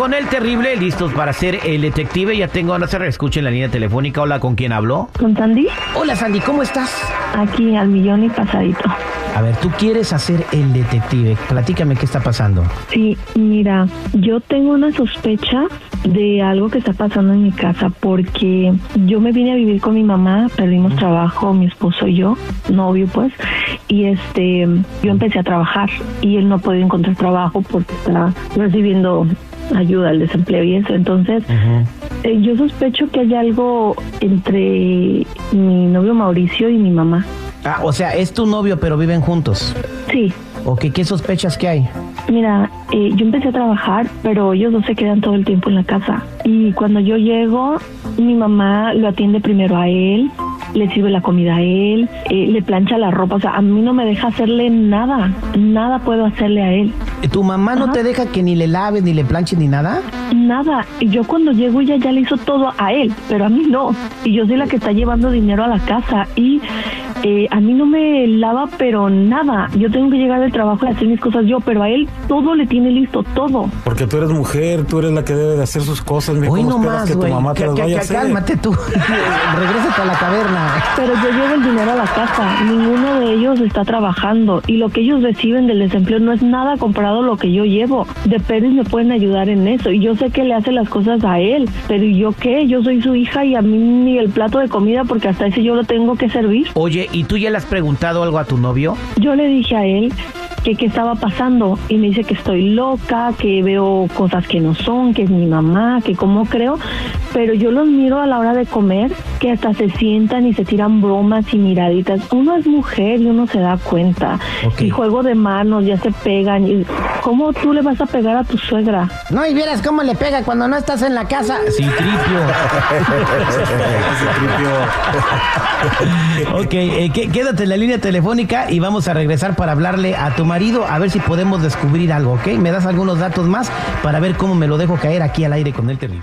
con el terrible, listos para ser el detective. Ya tengo a Nacer, escuchen la línea telefónica. Hola, ¿con quién hablo? ¿Con Sandy? Hola, Sandy, ¿cómo estás? Aquí al millón y pasadito. A ver, tú quieres hacer el detective. Platícame qué está pasando. Sí, mira, yo tengo una sospecha de algo que está pasando en mi casa porque yo me vine a vivir con mi mamá, perdimos trabajo, mi esposo y yo, novio pues, y este, yo empecé a trabajar y él no puede encontrar trabajo porque está recibiendo ayuda al desempleo y eso, entonces eh, yo sospecho que hay algo entre mi novio Mauricio y mi mamá. Ah, o sea, es tu novio, pero viven juntos. Sí, ¿O qué, qué sospechas que hay? Mira, eh, yo empecé a trabajar, pero ellos no se quedan todo el tiempo en la casa. Y cuando yo llego, mi mamá lo atiende primero a él, le sirve la comida a él, eh, le plancha la ropa. O sea, a mí no me deja hacerle nada. Nada puedo hacerle a él. ¿Tu mamá no te deja que ni le laves, ni le planches, ni nada? Nada. Y yo cuando llego ella ya le hizo todo a él, pero a mí no. Y yo soy la que está llevando dinero a la casa. Y eh, a mí no me lava, pero nada. Yo tengo que llegar del trabajo y hacer mis cosas yo, pero a él todo le tiene listo, todo. Porque tú eres mujer, tú eres la que debe de hacer sus cosas. mija, Hoy ¿Cómo no más, que tu güey. mamá te Ca- las ca- vaya a hacer? Cálmate tú. Regrésate a la caverna. Pero yo llevo el dinero a la casa, ninguno de ellos está trabajando y lo que ellos reciben del desempleo no es nada comparado a lo que yo llevo. De Pérez me pueden ayudar en eso y yo sé que le hace las cosas a él, pero ¿y yo qué? Yo soy su hija y a mí ni el plato de comida porque hasta ese yo lo tengo que servir. Oye, ¿y tú ya le has preguntado algo a tu novio? Yo le dije a él que qué estaba pasando y me dice que estoy loca, que veo cosas que no son, que es mi mamá, que cómo creo, pero yo los miro a la hora de comer que hasta se sientan y se tiran bromas y miraditas. Uno es mujer y uno se da cuenta. Y juego de manos, ya se pegan. Y ¿Cómo tú le vas a pegar a tu suegra? No, y vieras cómo le pega cuando no estás en la casa. Sí, tripio. ok, eh, qué- quédate en la línea telefónica y vamos a regresar para hablarle a tu marido a ver si podemos descubrir algo, ¿ok? Me das algunos datos más para ver cómo me lo dejo caer aquí al aire con el terrible.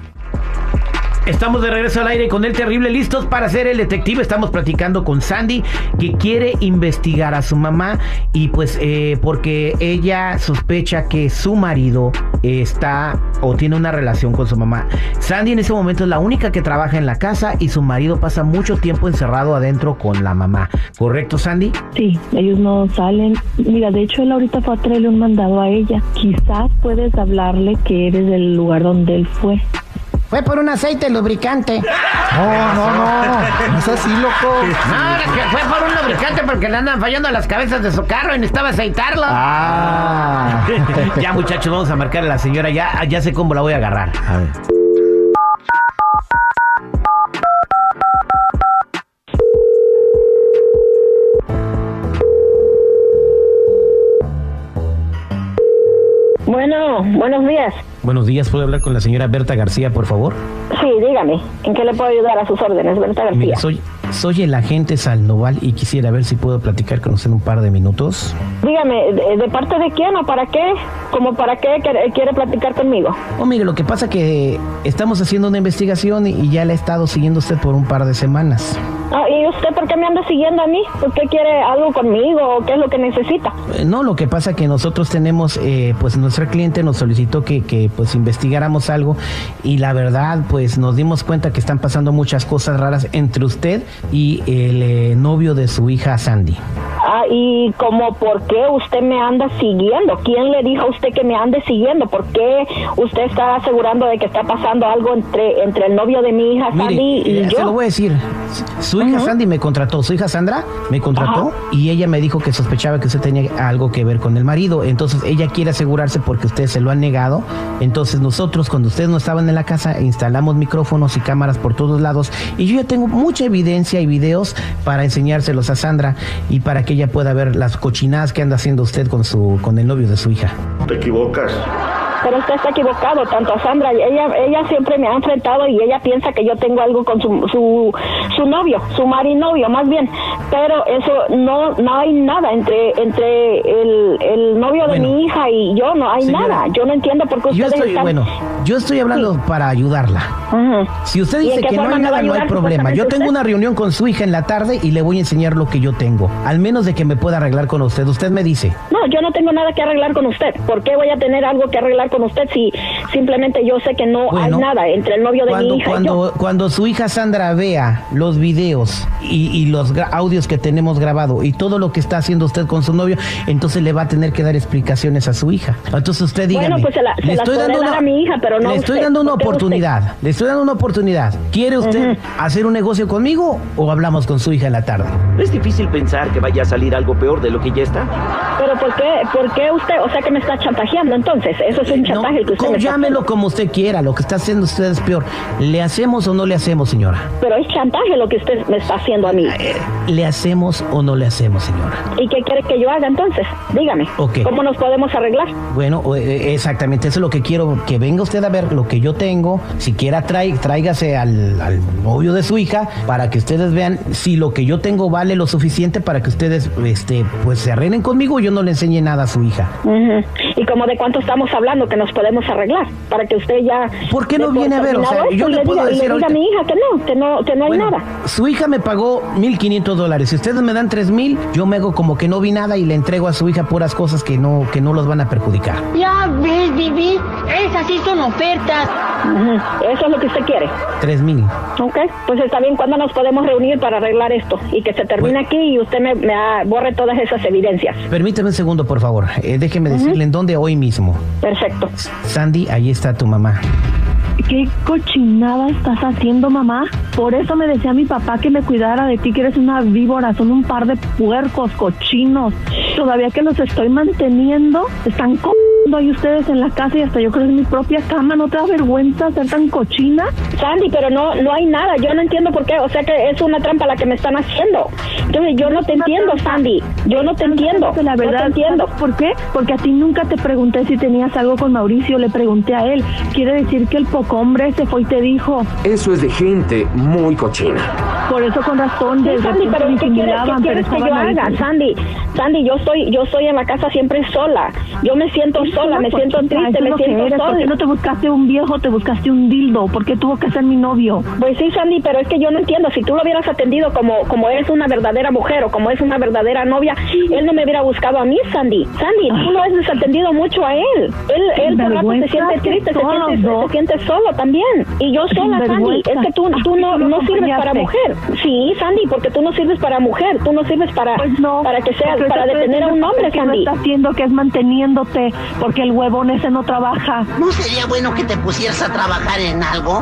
Estamos de regreso al aire con el terrible, listos para ser el detective. Estamos platicando con Sandy que quiere investigar a su mamá y pues eh, porque ella sospecha que su marido está o tiene una relación con su mamá. Sandy en ese momento es la única que trabaja en la casa y su marido pasa mucho tiempo encerrado adentro con la mamá. ¿Correcto, Sandy? Sí, ellos no salen. Mira, de hecho él ahorita fue a traerle un mandado a ella. Quizás puedes hablarle que eres del lugar donde él fue. Fue por un aceite lubricante. No, no, no. No es así, loco. No, es que fue por un lubricante porque le andan fallando las cabezas de su carro y necesitaba aceitarlo. Ah. ya, muchachos, vamos a marcar a la señora. Ya, ya sé cómo la voy a agarrar. A ver. Bueno, buenos días. Buenos días, ¿puedo hablar con la señora Berta García, por favor? Sí, dígame, ¿en qué le puedo ayudar a sus órdenes, Berta García? Soy, soy el agente Salnoval y quisiera ver si puedo platicar con usted un par de minutos. Dígame, ¿de, de parte de quién o para qué? ¿Como para qué quiere, platicar conmigo? Oh, mire, lo que pasa que estamos haciendo una investigación y, y ya la he estado siguiendo usted por un par de semanas. Ah, ¿Y usted por qué me anda siguiendo a mí? ¿Por qué quiere algo conmigo o qué es lo que necesita? Eh, No, lo que pasa que nosotros tenemos, eh, pues nuestra cliente nos solicitó que, que, pues investigáramos algo y la verdad pues nos dimos cuenta que están pasando muchas cosas raras entre usted y el eh, novio de su hija Sandy. Ah, ¿y como por qué usted me anda siguiendo? ¿Quién le dijo a usted que me ande siguiendo? ¿Por qué usted está asegurando de que está pasando algo entre, entre el novio de mi hija Sandy Mire, y eh, yo? se lo voy a decir. Su hija Sandy me contrató, su hija Sandra me contrató y ella me dijo que sospechaba que usted tenía algo que ver con el marido. Entonces ella quiere asegurarse porque ustedes se lo han negado. Entonces nosotros cuando ustedes no estaban en la casa instalamos micrófonos y cámaras por todos lados y yo ya tengo mucha evidencia y videos para enseñárselos a Sandra y para que ella pueda ver las cochinadas que anda haciendo usted con su con el novio de su hija. Te equivocas. Pero usted está equivocado, tanto a Sandra, ella, ella siempre me ha enfrentado y ella piensa que yo tengo algo con su, su, su novio, su marinovio más bien, pero eso no, no hay nada entre, entre el, el novio de mi hija y yo, no hay señora, nada. Yo no entiendo por qué Yo ustedes estoy, están... bueno, Yo estoy hablando para ayudarla. Si usted ¿Y en dice que no hay nada, no hay problema. Yo tengo usted? una reunión con su hija en la tarde y le voy a enseñar lo que yo tengo. Al menos de que me pueda arreglar con usted. Usted me dice. No, yo no tengo nada que arreglar con usted. ¿Por qué voy a tener algo que arreglar con usted si simplemente yo sé que no Bueno, hay nada entre el novio de cuando, mi hija y cuando, yo? cuando su hija Sandra vea los videos y, y los audios que tenemos grabado y todo lo que está haciendo usted con su novio, entonces le va a tener que dar explicaciones a su hija. Entonces usted dígame. Bueno, pues se la- se le estoy dando dar una, a mi hija, pero no le estoy usted. dando una oportunidad. Le estoy dando una oportunidad. ¿Quiere usted hacer un negocio conmigo o hablamos con su hija en la tarde? ¿No es difícil pensar que vaya a salir algo peor de lo que ya está? Pero ¿por qué, ¿por qué usted? O sea que me está chantajeando entonces. Eso es un No, chantaje el que usted me está llámelo como usted quiera. Lo que está haciendo usted es peor. ¿Le hacemos o no le hacemos, señora? Pero es chantaje lo que usted me está haciendo a mí. Eh, ¿Le hacemos o no le hacemos, señora? ¿Y qué quiere que yo haga entonces? Dígame. ¿Cómo nos podemos arreglar? Bueno, o- eh, exactamente, eso es lo que quiero, que venga usted a ver lo que yo tengo, siquiera trae, tráigase al, al novio de su hija para que ustedes vean si lo que yo tengo vale lo suficiente para que ustedes este, pues se arreglen conmigo y yo no le enseñe nada a su hija. ¿Y como de cuánto estamos hablando que nos podemos arreglar? Para que usted ya... ¿Por qué no viene a ver? O sea, yo y le puedo diga, decir le diga a mi hija que no, que no, que no hay Bueno, nada. su hija me pagó 1.500 dólares. Si ustedes me dan 3.000, yo me hago como que no vi nada y le entrego a su hija puras cosas que no, que no los van a perjudicar. Ya ves, Vivi, esas sí son ofertas. Eso es lo que usted quiere. 3.000. Ok, pues está bien. ¿Cuándo nos podemos reunir para arreglar esto? Y que se termine Bueno. aquí y usted me, me borre todas esas evidencias. Permítame un segundo, por favor. Eh, déjeme decirle en dónde hoy mismo. Perfecto. Sandy, ahí está tu mamá. ¿Qué cochinada estás haciendo, mamá? Por eso me decía mi papá que me cuidara de ti, que eres una víbora, son un par de puercos, cochinos. Todavía que los estoy manteniendo, están comiendo ahí ustedes en la casa y hasta yo creo es mi propia cama. ¿No te da vergüenza ser tan cochina? Sandy, pero no no hay nada. Yo no entiendo por qué. O sea que es una trampa la que me están haciendo. Entonces yo no te entiendo, Sandy. Yo no te entiendo. La no verdad, te entiendo. ¿sabes ¿Por qué? Porque a ti nunca te pregunté si tenías algo con Mauricio, le pregunté a él. Quiere decir que el poco hombre se fue y te dijo. Eso es de gente muy cochina. Por eso con razón Sí, Sandy, pero ¿qué quieres, qué quieres que yo haga, Sandy? Sandy, yo estoy, yo estoy en la casa siempre sola. Yo me siento sola, me siento triste, es me siento eres. ¿Por qué sola. no te buscaste un viejo, te buscaste un dildo? ¿Por qué tuvo que ser mi novio? Pues sí, Sandy, pero es que yo no entiendo. Si tú lo hubieras atendido como, como eres una verdadera mujer o como es una verdadera novia, él no me hubiera buscado a mí, Sandy. Sandy, tú lo has desatendido mucho a él. Él, él por rato se siente triste, se siente, dos. se siente solo también. Y yo sola, Sandy. Es que tú, tú no, no sirves para mujer. Sí, Sandy, porque tú no sirves para mujer. Tú no sirves para, Pues no. para que sea, porque para detener a un hombre, no Sandy. está haciendo que es manteniéndote, porque el huevón ese no trabaja. ¿No sería bueno que te pusieras a trabajar en algo?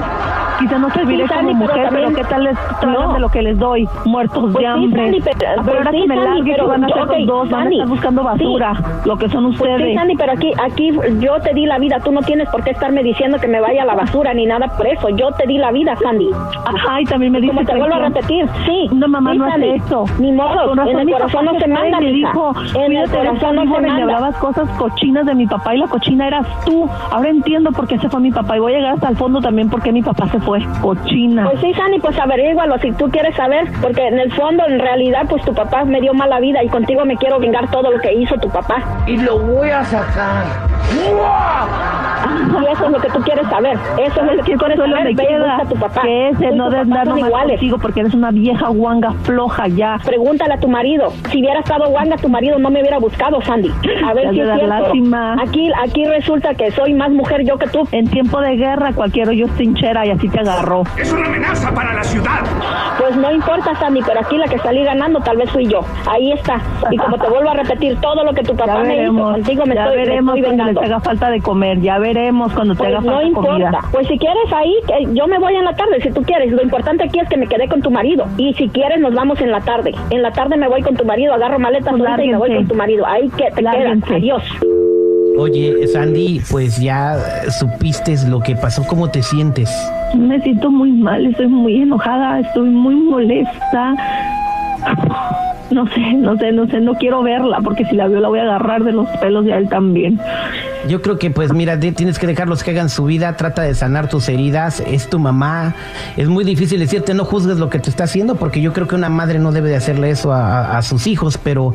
Quizá no serviré Sí, como Sandy, pero mujer, pero, también- ¿qué tal les No. de lo que les doy? Muertos Pues de sí, hambre. Sandy, pero- ver, pues ahora sí, que me largue, ¿qué pero- van a ok, los dos? Van a estar buscando basura, lo que son Pues ustedes. sí, Sandy, pero aquí, aquí yo te di la vida. Tú no tienes por qué estarme diciendo que me vaya a la basura ni nada por eso. Yo te di la vida, Sandy. Ajá, y también me dice Como te vuelvo a repetir, sí. No, mamá, no hace eso. Ni modo, razón en el corazón no se fue manda, y me dijo, En el corazón no se manda. hablabas cosas cochinas de mi papá y la cochina eras tú. Ahora entiendo por qué se fue mi papá y voy a llegar hasta el fondo también por qué mi papá se fue. Cochina. Pues sí, Sandy, pues averígualo si tú quieres saber, porque en el fondo, en realidad, pues tu papá me dio mala vida y contigo me quiero vengar todo lo que hizo tu papá. Y lo voy a sacar. Y eso es lo que tú quieres saber. Eso es lo que ¿Qué tú quieres saber. me queda? a tu papá. Que ese no tu de papá andar son nomás iguales. contigo porque eres una vieja guanga floja ya. Pregúntale a tu marido. Si hubiera estado guanga, tu marido no me hubiera buscado, Sandy. A ver Te si es lástima. Aquí, aquí resulta que soy más mujer yo que tú. En tiempo de guerra cualquiera yo trinchera y así te agarró. Es una amenaza para la ciudad. Pues no importa, Sandy, pero aquí la que salí ganando tal vez fui yo. Ahí está. Y como te vuelvo a repetir, todo lo que tu Ya papá me hizo veremos, contigo me ya estoy, me veremos estoy cuando vengando. les haga falta de comer, ya veremos cuando te Pues haga no falta importa. comida. Pues si quieres ahí, que yo me voy en la tarde, si tú quieres. Lo importante aquí es que me quedé con tu marido. Y si quieres, nos vamos en la tarde. En la tarde me voy con tu marido, agarro maletas Pues y me voy con tu marido. Ahí que te quedas. Adiós. Oye, Sandy, pues ya eh, supiste lo que pasó, ¿cómo te sientes? Me siento muy mal, estoy muy enojada, estoy muy molesta. No sé, no sé, no sé, no quiero verla porque si la veo la voy a agarrar de los pelos y a él también. Yo creo que pues mira, ti- tienes que dejarlos que hagan su vida, trata de sanar tus heridas, es tu mamá. Es muy difícil decirte no juzgues lo que te está haciendo porque yo creo que una madre no debe de hacerle eso a, a- a sus hijos, pero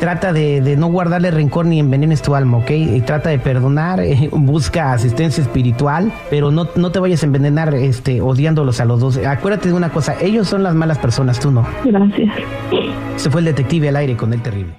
trata de, de no guardarle rencor ni envenenes tu alma, ¿ok? Y trata de perdonar, eh, busca asistencia espiritual, pero no, no te vayas a envenenar este, odiándolos a los dos. Acuérdate de una cosa, ellos son las malas personas, tú no. Gracias. Se fue el detective al aire con el terrible.